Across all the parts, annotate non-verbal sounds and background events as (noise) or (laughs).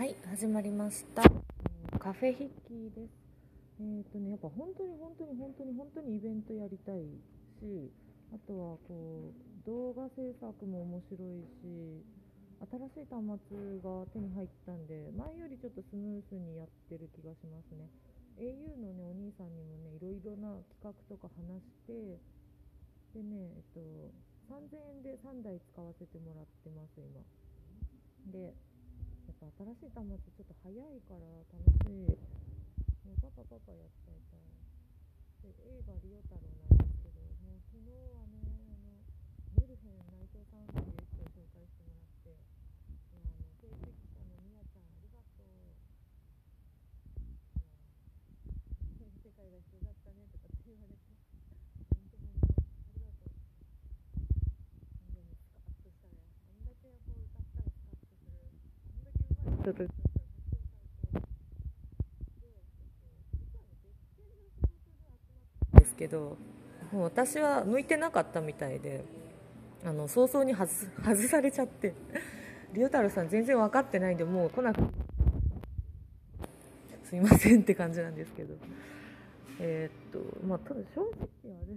はい始まりました。カフェ筆記です。えっ、ー、とねやっぱ本当に本当に本当に本当にイベントやりたいしあとはこう動画制作も面白いし新しい端末が手に入ったんで前よりちょっとスムーズにやってる気がしますね。au のねお兄さんにもねいろいろな企画とか話してでねえっと3000円で3台使わせてもらってます今。でやっぱ新しい端末ちょっと早いから楽しい。もうパパパパやっちゃいたい。で映画リオ太郎なんですけどもう昨日はねあのメルヘン内藤さんっていう人を紹介してもらっていやあの定期記者のみやちゃんありがとういや世界が必要だったねとかって言われて本当本当ありがとうでもスカッとしたねあんだけこう歌ったらスカッとするあんだけうまい人とですけどもう私は向いてなかったみたいであの早々に外 (laughs) 外されちゃってリオ太郎さん全然分かってないんでもう来なくすいませんって感じなんですけど。えー、っとまあただ正直あれ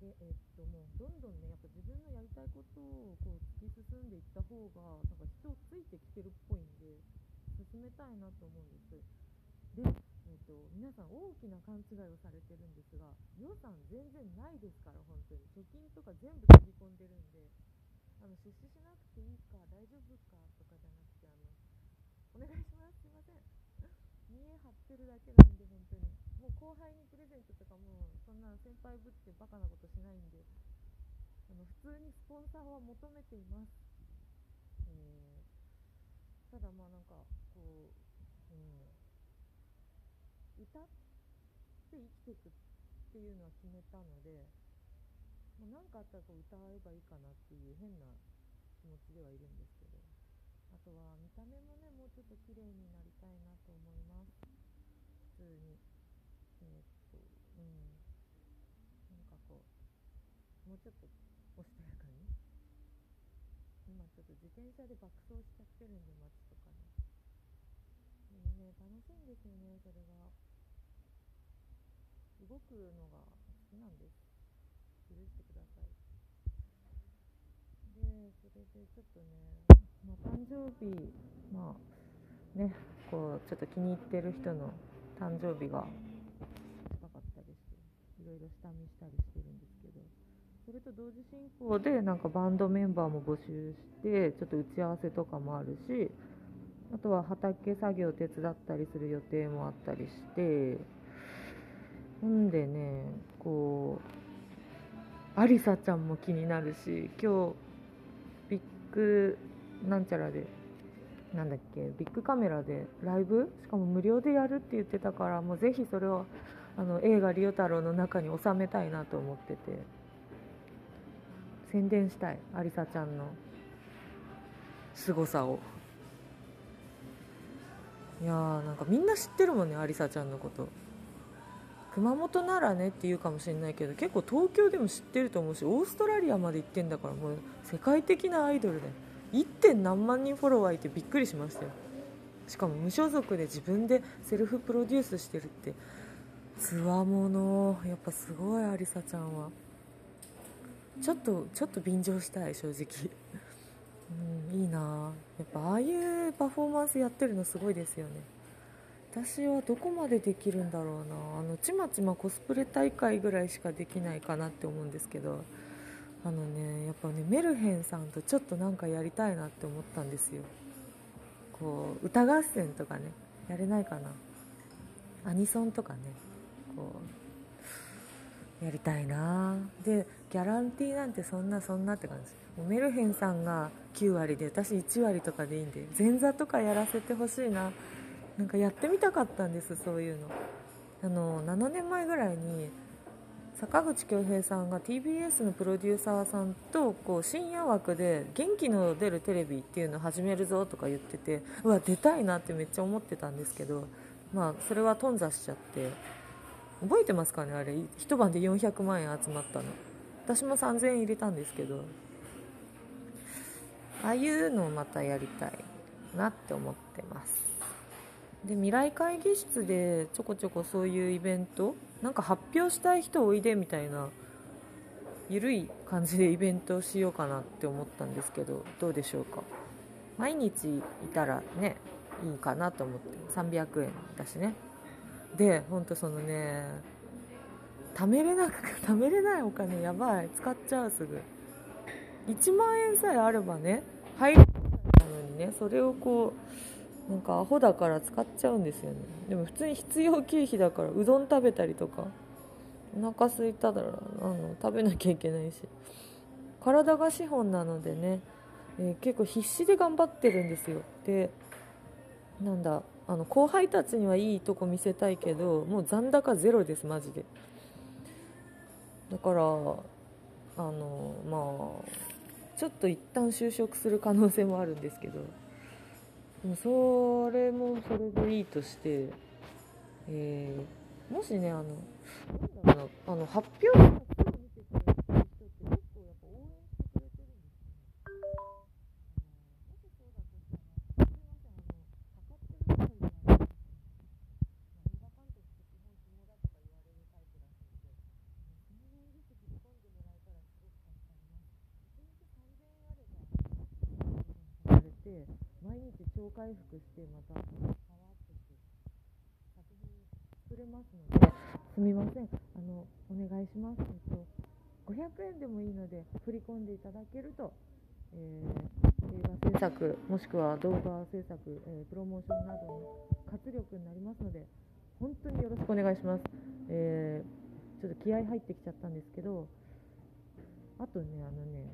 で、えっと、もうどんどんねやっぱ自分のやりたいことをこう突き進んでいった方がなんか人ついてきてるっぽいんで進めたいなと思うんです。で、えっと、皆さん大きな勘違いをされてるんですが予算全然ないですから本当に。貯金とか全部つぎ込んでるんであの出資しなくていいか大丈夫かとかじゃなくてあのお願いします。すいません。(laughs) 見え張ってるだけなんで本当に。もう後輩にプレゼントとかもそんな先輩ぶってバカなことしないんであの普通にスポンサーは求めています、えー、ただまあなんかこう、うん、歌って生きていくっていうのは決めたので何かあったらこう歌えばいいかなっていう変な気持ちではいるんですけどあとは見た目もねもうちょっと綺麗になりたいなと思います。普通に。えー、っとうん。もうちょっとおしとやかに。今ちょっと自転車で爆走しちゃってるんで街とかねでもね楽しいんですよねそれが。動くのが好きなんです。許してください。でそれでちょっとね、まあ、誕生日まあねこうちょっと気に入ってる人の誕生日が近かったりしていろいろ下見したりしてるそれと同時進行でなんかバンドメンバーも募集してちょっと打ち合わせとかもあるしあとは畑作業手伝ったりする予定もあったりしてほんでねこうありさちゃんも気になるし今日ビッグなんちゃらでなんだっけビッグカメラでライブ？しかも無料でやるって言ってたからもうぜひそれをあの映画「リオ太郎」の中に収めたいなと思ってて。宣伝したいありさちゃんの。凄さを。いやーなんかみんな知ってるもんねありさちゃんのこと。熊本ならねって言うかもしれないけど結構東京でも知ってると思うしオーストラリアまで行ってんだからもう世界的なアイドルで。1. 点何万人フォロワーいてびっくりしましたよ。しかも無所属で自分でセルフプロデュースしてるって。つわもの。やっぱすごいありさちゃんは。ちょっとちょっと便乗したい正直。(laughs) うんいいな。やっぱああいうパフォーマンスやってるのすごいですよね。私はどこまでできるんだろうな。あのちまちまコスプレ大会ぐらいしかできないかなって思うんですけど。あのねやっぱねメルヘンさんとちょっとなんかやりたいなって思ったんですよ。こう歌合戦とかねやれないかな。アニソンとかねこうやりたいな。でギャランティーなんてそんなそんなって感じ。もうメルヘンさんが9割で私1割とかでいいんで前座とかやらせてほしいな。なんかやってみたかったんですそういうの。あの7年前ぐらいに坂口恭平さんが TBS のプロデューサーさんとこう深夜枠で元気の出るテレビっていうのを始めるぞとか言っててうわ出たいなってめっちゃ思ってたんですけどまあそれは頓挫しちゃって。覚えてますかねあれ。一晩で400万円集まったの。私も3000円入れたんですけど。ああいうのをまたやりたいなって思ってます。で未来会議室でちょこちょこそういうイベントなんか発表したい人おいでみたいな緩い感じでイベントをしようかなって思ったんですけどどうでしょうか。毎日いたらねいいかなと思って。300円だしね。でほんとそのね貯めれなく (laughs) 貯めれないお金やばい使っちゃうすぐ。1万円さえあればね入るのにねそれをこうなんかアホだから使っちゃうんですよね。でも普通に必要経費だからうどん食べたりとかお腹空いたらあの食べなきゃいけないし。体が資本なのでね、えー、結構必死で頑張ってるんですよ。でなんだあの後輩たちにはいいとこ見せたいけどもう残高ゼロですマジで。だからあのまあちょっと一旦就職する可能性もあるんですけどでもそれもそれでいいとして、えー、もしねあのあの発表毎日超回復してまたパワーアップして作品作れますのですみませんあのお願いします、えっと、500円でもいいので振り込んでいただけると、えー、映画制作もしくは動画制作、えー、プロモーションなどの活力になりますので本当によろしくお願いします、えー、ちょっと気合入ってきちゃったんですけどあとねあのね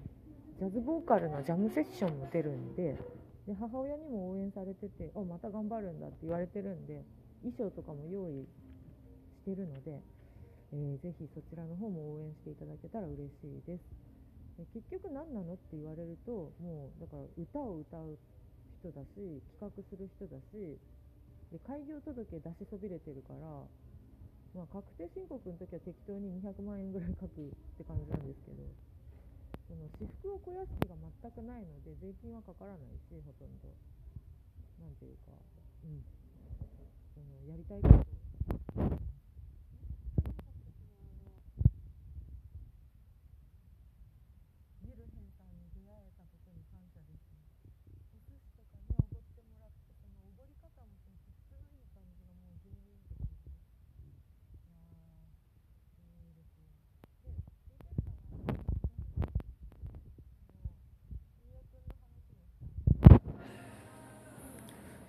ジャズボーカルのジャムセッションも出るんでで母親にも応援されてて「あまた頑張るんだ」って言われてるんで衣装とかも用意してるので、えー、ぜひそちらの方も応援していただけたら嬉しいです。で結局何なのって言われるともうだから歌を歌う人だし企画する人だしで開業届出しそびれてるから、まあ、確定申告の時は適当に200万円ぐらい書くって感じなんですけど。その私服を肥やす気が全くないので税金はかからないしほとんど。何ていうかうん。そのやりたいこと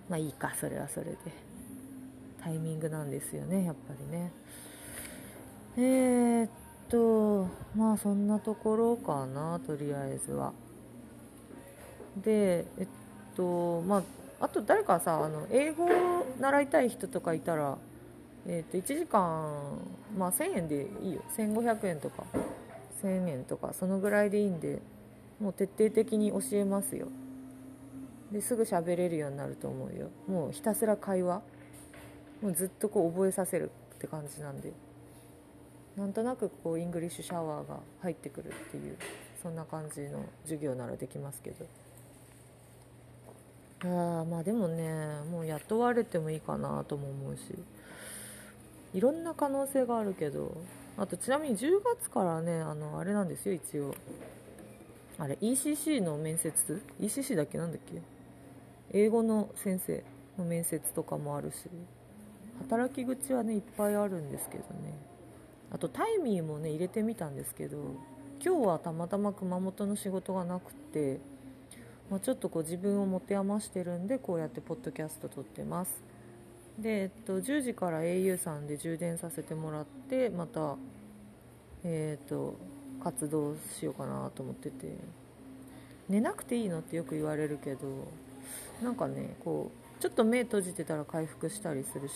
まあいいかそれはそれで。タイミングなんですよねやっぱりね。えー、っとまあそんなところかなとりあえずは。でえっとまああと誰かさあの英語を習いたい人とかいたらえー、と1時間、まあ、1000円でいいよ。1500円とか1000円とかそのぐらいでいいんでもう徹底的に教えますよ。ですぐ喋れるようになると思うよ。もうひたすら会話。もうずっとこう覚えさせるって感じなんで。なんとなくこう English shower が入ってくるっていうそんな感じの授業ならできますけど。あまあでもねもう雇われてもいいかなとも思うし。いろんな可能性があるけど。あとちなみに10月からねあのあれなんですよ一応。あれ ECC の面接？ECC だっけ？なんだっけ？英語の先生の面接とかもあるし働き口はねいっぱいあるんですけどね。あとタイミーもね入れてみたんですけど今日はたまたま熊本の仕事がなくて、まあ、ちょっとこう自分を持て余してるんでこうやってポッドキャスト撮ってます。で、えっと、10時から au さんで充電させてもらってまたえっ、と活動しようかなと思ってて。寝なくていいのってよく言われるけどなんかねこうちょっと目閉じてたら回復したりするし。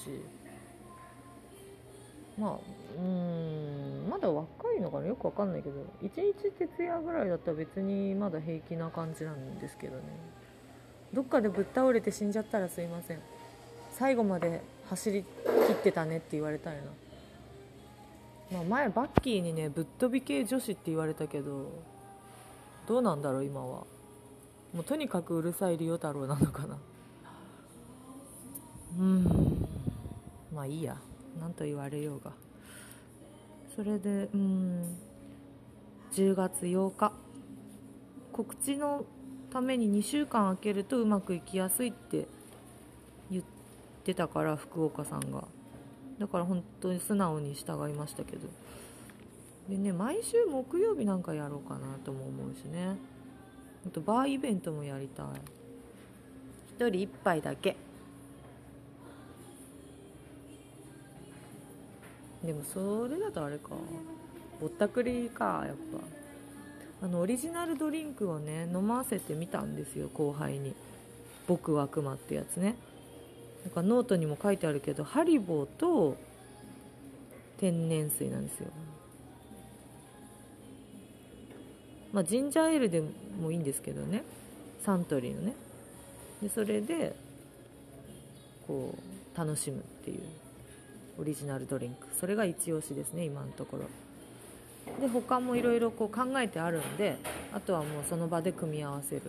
まあうんまだ若いのかな？よくわかんないけど1日徹夜ぐらいだったら別にまだ平気な感じなんですけどね。どっかでぶっ倒れて死んじゃったらすいません。最後まで走り切ってたねって言われたいな。まあ、前バッキーにねぶっ飛び系女子って言われたけどどうなんだろう今は。もうとにかくうるさいリオ太郎なのかな。うん。まあいいや。何と言われようが。それでうん。10月8日。告知のために2週間空けるとうまくいきやすいって言ってたから福岡さんが。だから本当に素直に従いましたけど。でね毎週木曜日なんかやろうかなとも思うしね。あとバーイベントもやりたい。1人1杯だけ。でもそれだとあれか。ぼったくりかやっぱ。あのオリジナルドリンクをね飲ませてみたんですよ後輩に「僕は悪魔」ってやつね。なんかノートにも書いてあるけどハリボーと天然水なんですよ。まあジンジャーエールでもいいんですけどね。サントリーのね。でそれでこう楽しむっていう。オリジナルドリンク。それが一押しですね今のところ。で他もいろいろ考えてあるんであとはもうその場で組み合わせる。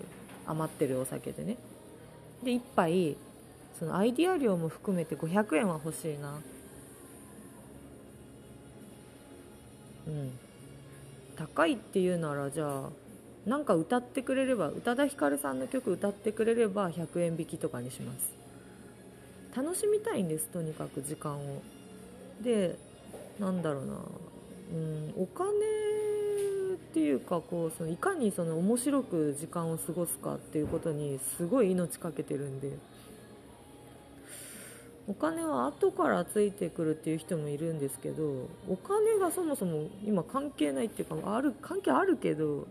余ってるお酒でね。で1杯そのアイディア料も含めて500円は欲しいな。うん。高いっていうならじゃあなんか歌ってくれれば宇多田ヒカルさんの曲歌ってくれれば100円引きとかにします。楽しみたいんですとにかく時間を。でなんだろうな。うんお金っていうかこうそのいかにその面白く時間を過ごすかっていうことにすごい命かけてるんで。お金は後からついてくるっていう人もいるんですけどお金がそもそも今関係ないっていうかある関係あるけど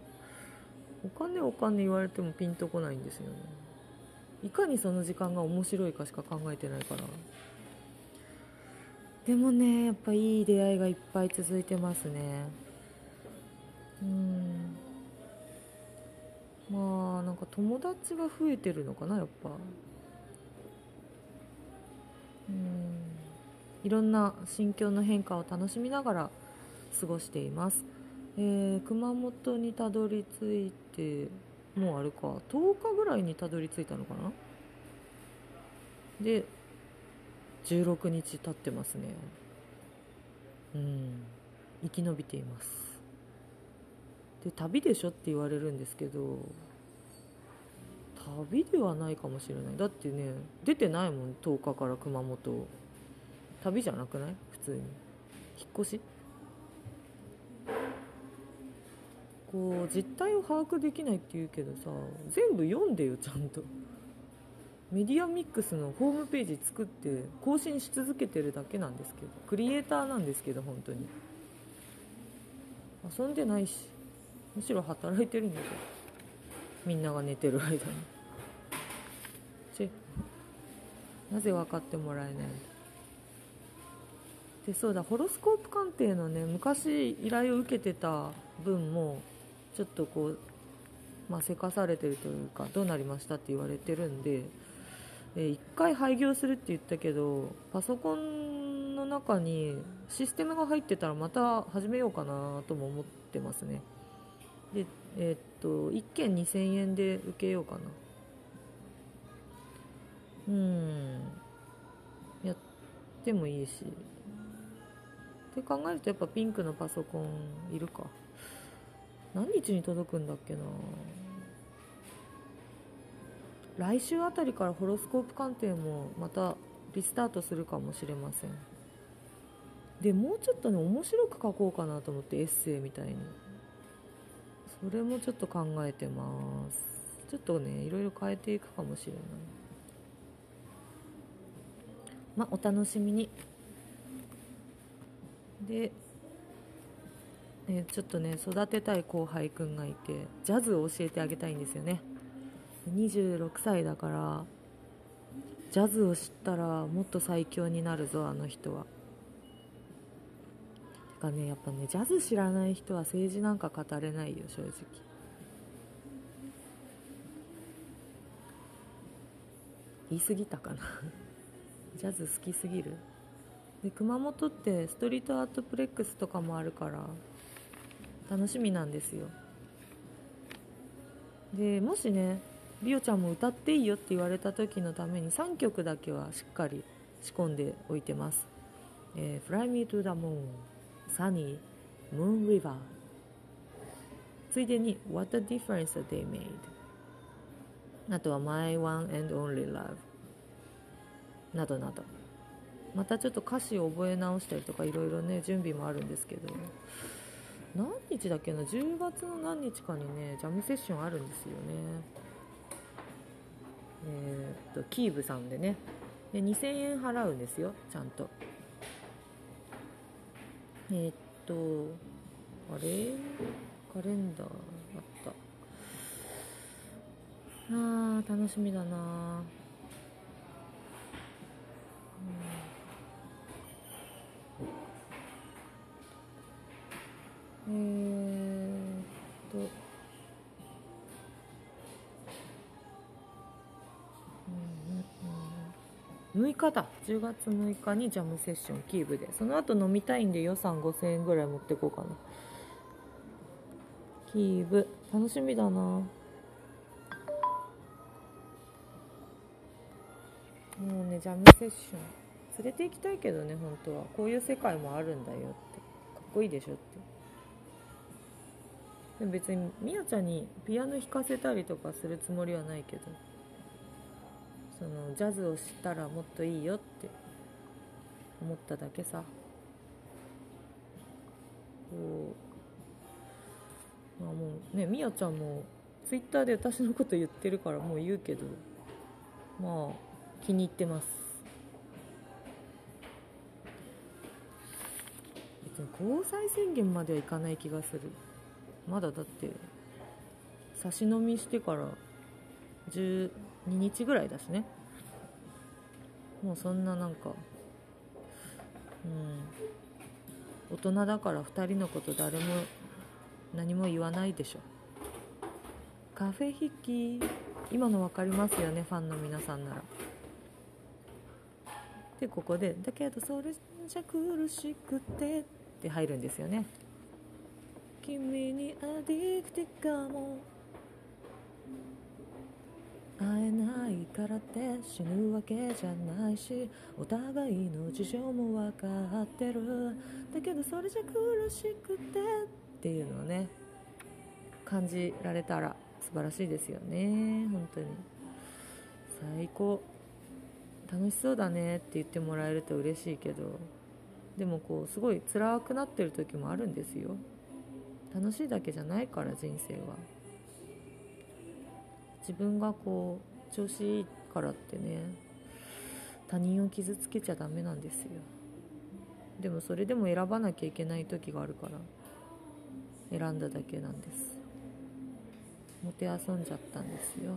お金お金言われてもピンとこないんですよね。いかにその時間が面白いかしか考えてないから。でもねやっぱいい出会いがいっぱい続いてますね。うん。まあなんか友達が増えてるのかなやっぱ。うん。いろんな心境の変化を楽しみながら過ごしています、えー、熊本にたどり着いてもうあれか。10日ぐらいにたどり着いたのかな？で16日経ってますね。うん。生き延びています。で旅でしょって言われるんですけど旅ではないかもしれない。だってね出てないもん。10日から熊本。旅じゃなくない？普通に。引っ越し？こう実態を把握できないって言うけどさ全部読んでよちゃんと。メディアミックスのホームページ作って更新し続けてるだけなんですけど。クリエイターなんですけど本当に。遊んでないし。むしろ働いてるんだけど。みんなが寝てる間に。なぜ分かってもらえないでそうだホロスコープ鑑定のね昔依頼を受けてた分もちょっとこう、まあ、せかされてるというかどうなりましたって言われてるんで、え、1回廃業するって言ったけどパソコンの中にシステムが入ってたらまた始めようかなとも思ってますね。でえ、っと1件2000円で受けようかな。うん。やってもいいし。って考えるとやっぱピンクのパソコンいるか。何日に届くんだっけな。来週あたりからホロスコープ鑑定もまたリスタートするかもしれません。でもうちょっとね面白く書こうかなと思ってエッセイみたいに。それもちょっと考えてます。ちょっとねいろいろ変えていくかもしれない。まあお楽しみに。でね、ちょっとね育てたい後輩くんがいてジャズを教えてあげたいんですよね。26歳だからジャズを知ったらもっと最強になるぞあの人は。かねやっぱねジャズ知らない人は政治なんか語れないよ正直。言い過ぎたかな。(laughs) ジャズ好きすぎる。で熊本ってストリートアートプレックスとかもあるから楽しみなんですよ。でもしねリオちゃんも歌っていいよって言われた時のために3曲だけはしっかり仕込んでおいてます「えー、Fly Me to the Moon」「Sunny」「Moon River」ついでに「What a Difference They Made」あとは「My One and Only Love」などなど。またちょっと歌詞を覚え直したりとかいろいろね準備もあるんですけど。何日だっけな？10月の何日かにねジャムセッションあるんですよね。えー、っとキーブさんでね。で2000円払うんですよちゃんと。えー、っとあれ？カレンダーあった。あー楽しみだなだ。10月6日にジャムセッションキーブで。その後飲みたいんで予算5000円ぐらい持ってこうかな。キーブ。楽しみだな。もうねジャムセッション。連れて行きたいけどね本当は。こういう世界もあるんだよって。かっこいいでしょって。でも別にみやちゃんにピアノ弾かせたりとかするつもりはないけど。そのジャズを知ったらもっといいよって思っただけさ。こうまあもうねみやちゃんもツイッターで私のこと言ってるからもう言うけどまあ気に入ってます。別に交際宣言まではいかない気がする。まだだって差し飲みしてから12日ぐらいだしね。もうそんななんかうん。大人だから2人のこと誰も何も言わないでしょ。カフェ引き今の分かりますよねファンの皆さんなら。でここで「だけどそれじゃ苦しくて」って入るんですよね。君にアディクティかも会えないからって死ぬわけじゃないしお互いの事情も分かってる。だけどそれじゃ苦しくてっていうのをね感じられたら素晴らしいですよね本当に。最高。楽しそうだねって言ってもらえると嬉しいけどでもこうすごい辛くなってる時もあるんですよ。楽しいだけじゃないから人生は。自分がこう調子いいからってね他人を傷つけちゃダメなんですよ。でもそれでも選ばなきゃいけない時があるから選んだだけなんです。もてあそんじゃったんですよ。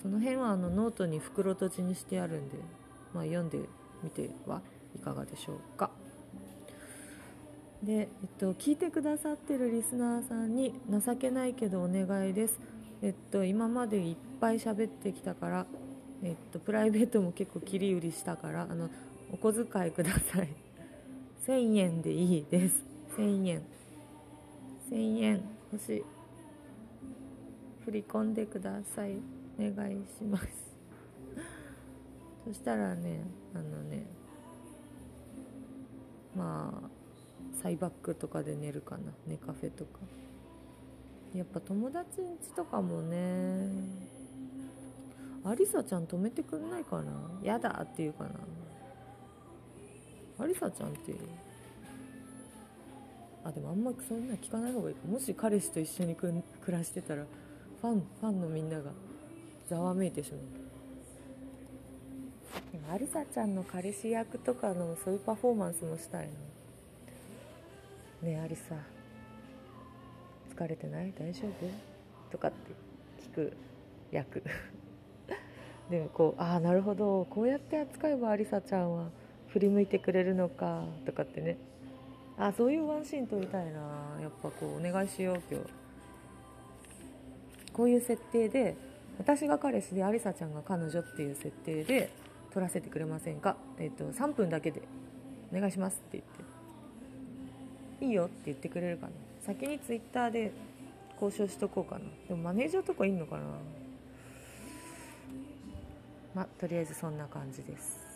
その辺はあのノートに袋閉じにしてあるんで、まあ、読んでみてはいかがでしょうか。で、えっと、聞いてくださってるリスナーさんに情けないけどお願いです、えっと、今までいっぱい喋ってきたから、えっと、プライベートも結構切り売りしたからあのお小遣いください。(laughs) 1000円でいいです。1000円。1000円。欲しい。振り込んでください。お願いします。(laughs) そしたらねあのねまあサイバックとかで寝るかな。寝カフェとか。やっぱ友達ん家とかもねアリサちゃん止めてくんないかな？やだって言うかな。アリサちゃんっていうあでもあんまそんな聞かない方がいい。かもし彼氏と一緒に暮らしてたらファンファンのみんながざわめいてしまう。アリサちゃんの彼氏役とかのそういうパフォーマンスもしたいなねえアリサ。疲れてない？大丈夫？とかって聞く役。(laughs) でもこうああなるほど。こうやって扱えばアリサちゃんは振り向いてくれるのかとかってね。あそういうワンシーン撮りたいな。やっぱこうお願いしよう今日。こういう設定で私が彼氏でアリサちゃんが彼女っていう設定で撮らせてくれませんか、えっと3分だけでお願いしますって言って。いいよって言ってくれるかな。先にツイッターで交渉しとこうかな。でもマネージャーとかいんのかな。まあとりあえずそんな感じです。